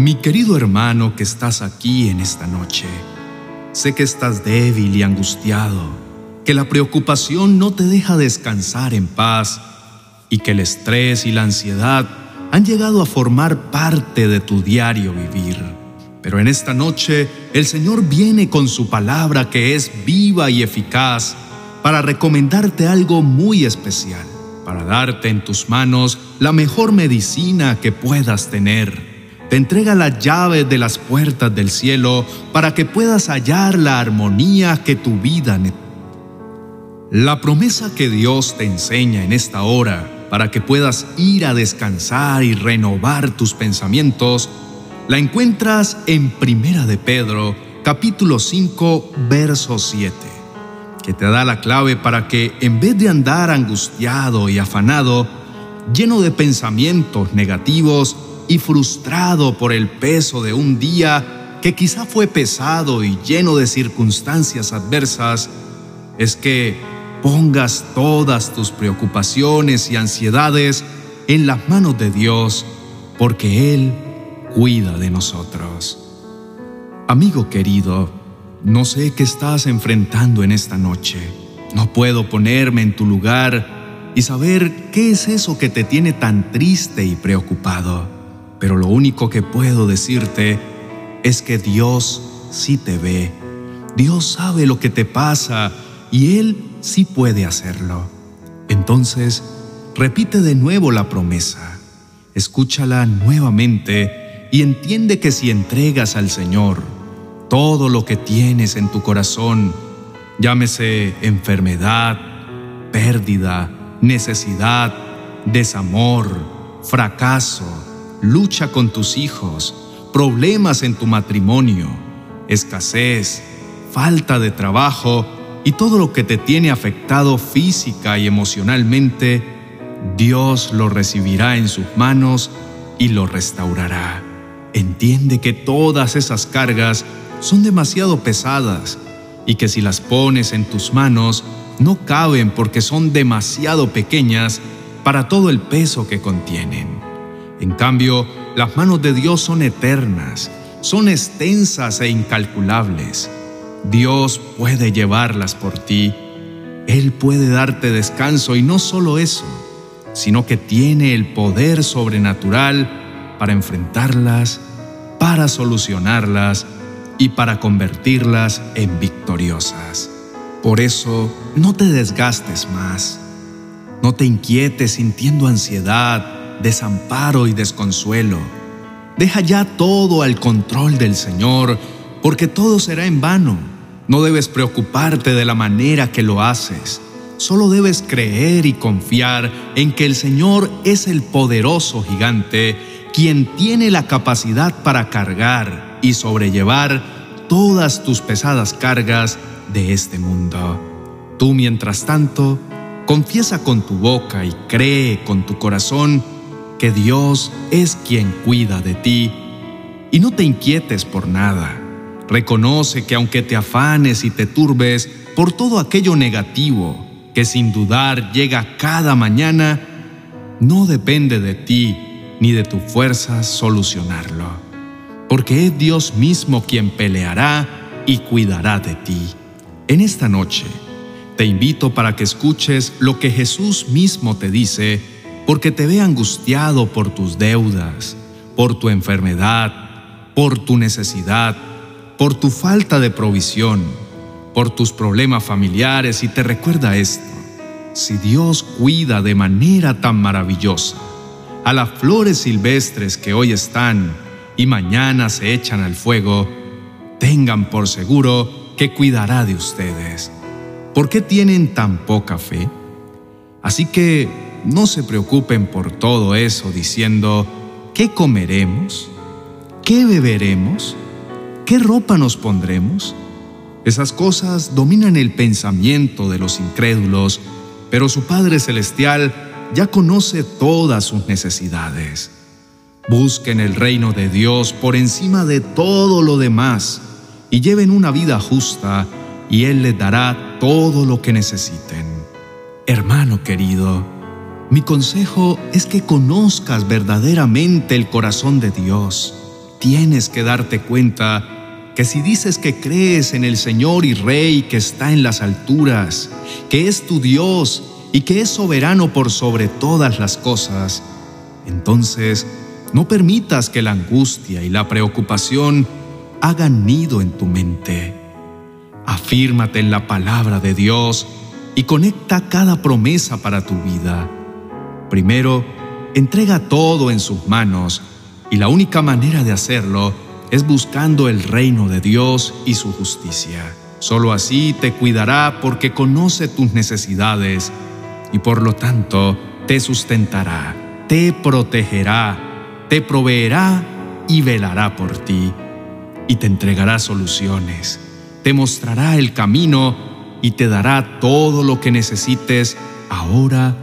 Mi querido hermano que estás aquí en esta noche, sé que estás débil y angustiado, que la preocupación no te deja descansar en paz y que el estrés y la ansiedad han llegado a formar parte de tu diario vivir. Pero en esta noche el Señor viene con su palabra que es viva y eficaz para recomendarte algo muy especial, para darte en tus manos la mejor medicina que puedas tener te entrega la llave de las puertas del cielo para que puedas hallar la armonía que tu vida necesita. La promesa que Dios te enseña en esta hora para que puedas ir a descansar y renovar tus pensamientos, la encuentras en Primera de Pedro, capítulo 5, verso 7, que te da la clave para que en vez de andar angustiado y afanado, lleno de pensamientos negativos, y frustrado por el peso de un día que quizá fue pesado y lleno de circunstancias adversas, es que pongas todas tus preocupaciones y ansiedades en las manos de Dios, porque Él cuida de nosotros. Amigo querido, no sé qué estás enfrentando en esta noche. No puedo ponerme en tu lugar y saber qué es eso que te tiene tan triste y preocupado pero lo único que puedo decirte es que Dios sí te ve. Dios sabe lo que te pasa y Él sí puede hacerlo. Entonces, repite de nuevo la promesa, escúchala nuevamente y entiende que si entregas al Señor todo lo que tienes en tu corazón, llámese enfermedad, pérdida, necesidad, desamor, fracaso, lucha con tus hijos, problemas en tu matrimonio, escasez, falta de trabajo y todo lo que te tiene afectado física y emocionalmente, Dios lo recibirá en sus manos y lo restaurará. Entiende que todas esas cargas son demasiado pesadas y que si las pones en tus manos no caben porque son demasiado pequeñas para todo el peso que contienen. En cambio, las manos de Dios son eternas, son extensas e incalculables. Dios puede llevarlas por ti. Él puede darte descanso y no solo eso, sino que tiene el poder sobrenatural para enfrentarlas, para solucionarlas y para convertirlas en victoriosas. Por eso, no te desgastes más. No te inquietes sintiendo ansiedad, desamparo y desconsuelo. Deja ya todo al control del Señor, porque todo será en vano. No debes preocuparte de la manera que lo haces. Solo debes creer y confiar en que el Señor es el poderoso gigante, quien tiene la capacidad para cargar y sobrellevar todas tus pesadas cargas de este mundo. Tú, mientras tanto, confiesa con tu boca y cree con tu corazón que Dios es quien cuida de ti y no te inquietes por nada. Reconoce que aunque te afanes y te turbes por todo aquello negativo que sin dudar llega cada mañana, no depende de ti ni de tu fuerza solucionarlo, porque es Dios mismo quien peleará y cuidará de ti. En esta noche, te invito para que escuches lo que Jesús mismo te dice porque te ve angustiado por tus deudas, por tu enfermedad, por tu necesidad, por tu falta de provisión, por tus problemas familiares y te recuerda esto. Si Dios cuida de manera tan maravillosa a las flores silvestres que hoy están y mañana se echan al fuego, tengan por seguro que cuidará de ustedes. ¿Por qué tienen tan poca fe? Así que no se preocupen por todo eso diciendo, ¿qué comeremos? ¿Qué beberemos? ¿Qué ropa nos pondremos? Esas cosas dominan el pensamiento de los incrédulos, pero su Padre Celestial ya conoce todas sus necesidades. Busquen el reino de Dios por encima de todo lo demás y lleven una vida justa y Él les dará todo lo que necesiten. Hermano querido, mi consejo es que conozcas verdaderamente el corazón de Dios. tienes que darte cuenta que si dices que crees en el Señor y Rey que está en las alturas, que es tu Dios y que es soberano por sobre todas las cosas, entonces no permitas que la angustia y la preocupación hagan nido en tu mente. Afírmate en la palabra de Dios y conecta cada promesa para tu vida. Primero, entrega todo en sus manos y la única manera de hacerlo es buscando el reino de Dios y su justicia. Solo así te cuidará porque conoce tus necesidades y por lo tanto te sustentará, te protegerá, te proveerá y velará por ti. Y te entregará soluciones, te mostrará el camino y te dará todo lo que necesites ahora,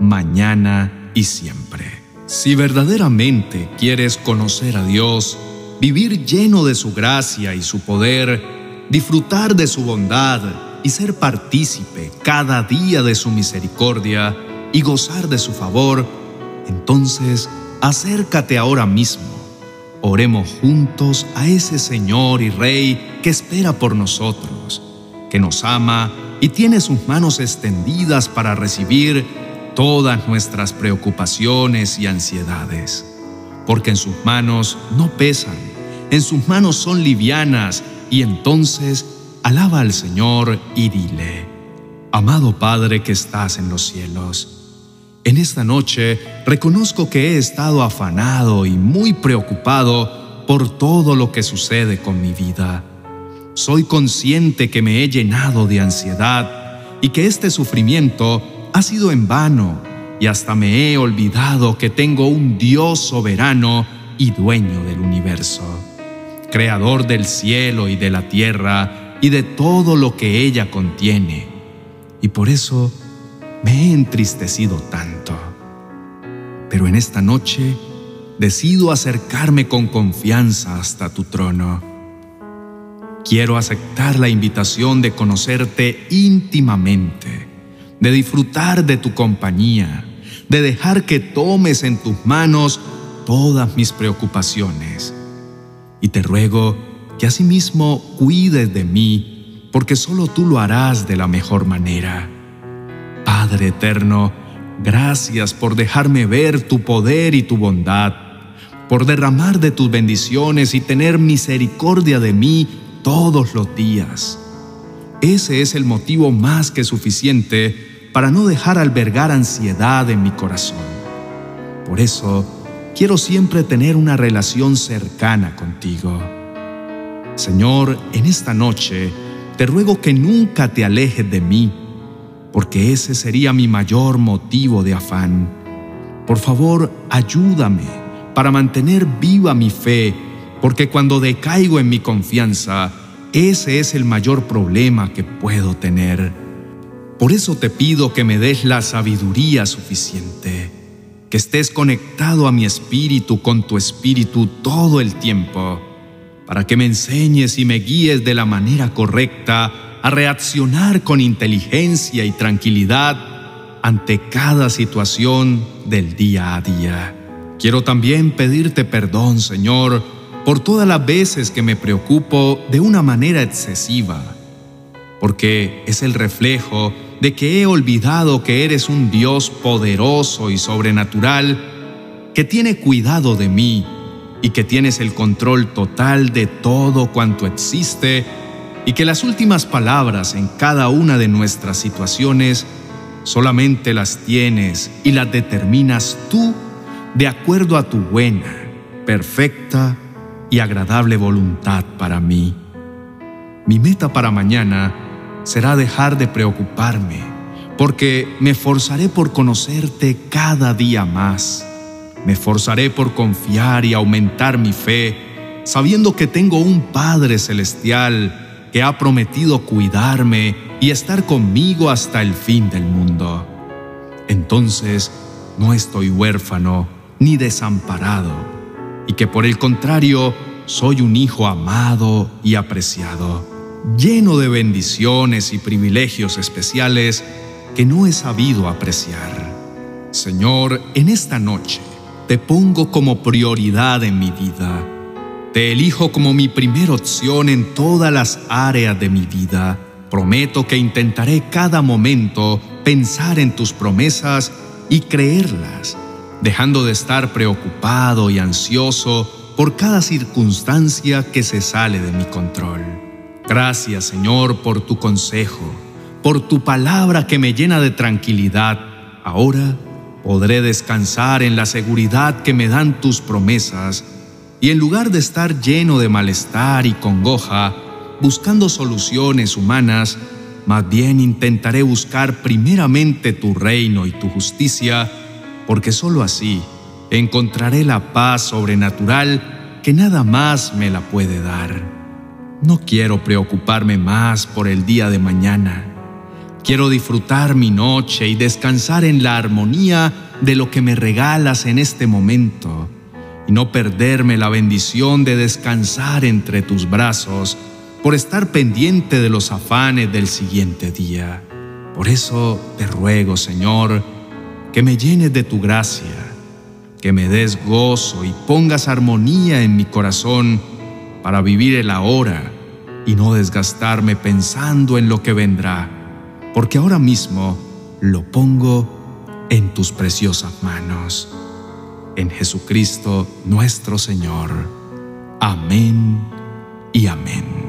mañana y siempre. Si verdaderamente quieres conocer a Dios, vivir lleno de su gracia y su poder, disfrutar de su bondad y ser partícipe cada día de su misericordia y gozar de su favor, entonces acércate ahora mismo. Oremos juntos a ese Señor y Rey que espera por nosotros, que nos ama y tiene sus manos extendidas para recibir todas nuestras preocupaciones y ansiedades, porque en sus manos no pesan, en sus manos son livianas y entonces alaba al Señor y dile, Amado Padre que estás en los cielos, en esta noche reconozco que he estado afanado y muy preocupado por todo lo que sucede con mi vida. Soy consciente que me he llenado de ansiedad y que este sufrimiento ha sido en vano y hasta me he olvidado que tengo un Dios soberano y dueño del universo, creador del cielo y de la tierra, y de todo lo que ella contiene. Y por eso me he entristecido tanto. Pero en esta noche decido acercarme con confianza hasta tu trono. Quiero aceptar la invitación de conocerte íntimamente, de disfrutar de tu compañía, de dejar que tomes en tus manos todas mis preocupaciones. Y te ruego que asimismo cuides de mí, porque solo tú lo harás de la mejor manera. Padre eterno, gracias por dejarme ver tu poder y tu bondad, por derramar de tus bendiciones y tener misericordia de mí todos los días. Ese es el motivo más que suficiente para no dejar albergar ansiedad en mi corazón. Por eso, quiero siempre tener una relación cercana contigo. Señor, en esta noche te ruego que nunca te alejes de mí, porque ese sería mi mayor motivo de afán. Por favor, ayúdame para mantener viva mi fe, porque cuando decaigo en mi confianza, ese es el mayor problema que puedo tener. Por eso te pido que me des la sabiduría suficiente, que estés conectado a mi espíritu con tu espíritu todo el tiempo para que me enseñes y me guíes de la manera correcta a reaccionar con inteligencia y tranquilidad ante cada situación del día a día. Quiero también pedirte perdón, Señor, por todas las veces que me preocupo de una manera excesiva, porque es el reflejo de que he olvidado que eres un Dios poderoso y sobrenatural que tiene cuidado de mí y que tienes el control total de todo cuanto existe y que las últimas palabras en cada una de nuestras situaciones solamente las tienes y las determinas tú de acuerdo a tu buena, perfecta y agradable voluntad para mí. Mi meta para mañana será dejar de preocuparme, porque me forzaré por conocerte cada día más me esforzaré por confiar y aumentar mi fe, sabiendo que tengo un Padre Celestial que ha prometido cuidarme y estar conmigo hasta el fin del mundo. Entonces, no estoy huérfano ni desamparado, y que por el contrario, soy un hijo amado y apreciado, lleno de bendiciones y privilegios especiales que no he sabido apreciar. Señor, en esta noche, te pongo como prioridad en mi vida. Te elijo como mi primera opción en todas las áreas de mi vida. Prometo que intentaré cada momento pensar en tus promesas y creerlas, dejando de estar preocupado y ansioso por cada circunstancia que se sale de mi control. Gracias Señor por tu consejo, por tu palabra que me llena de tranquilidad. Ahora podré descansar en la seguridad que me dan tus promesas y en lugar de estar lleno de malestar y congoja, buscando soluciones humanas, más bien intentaré buscar primeramente tu reino y tu justicia, porque sólo así encontraré la paz sobrenatural que nada más me la puede dar. No quiero preocuparme más por el día de mañana. Quiero disfrutar mi noche y descansar en la armonía de lo que me regalas en este momento y no perderme la bendición de descansar entre tus brazos por estar pendiente de los afanes del siguiente día. Por eso te ruego, Señor, que me llenes de tu gracia, que me des gozo y pongas armonía en mi corazón para vivir el ahora y no desgastarme pensando en lo que vendrá, porque ahora mismo lo pongo en tus preciosas manos en Jesucristo nuestro Señor. Amén y amén.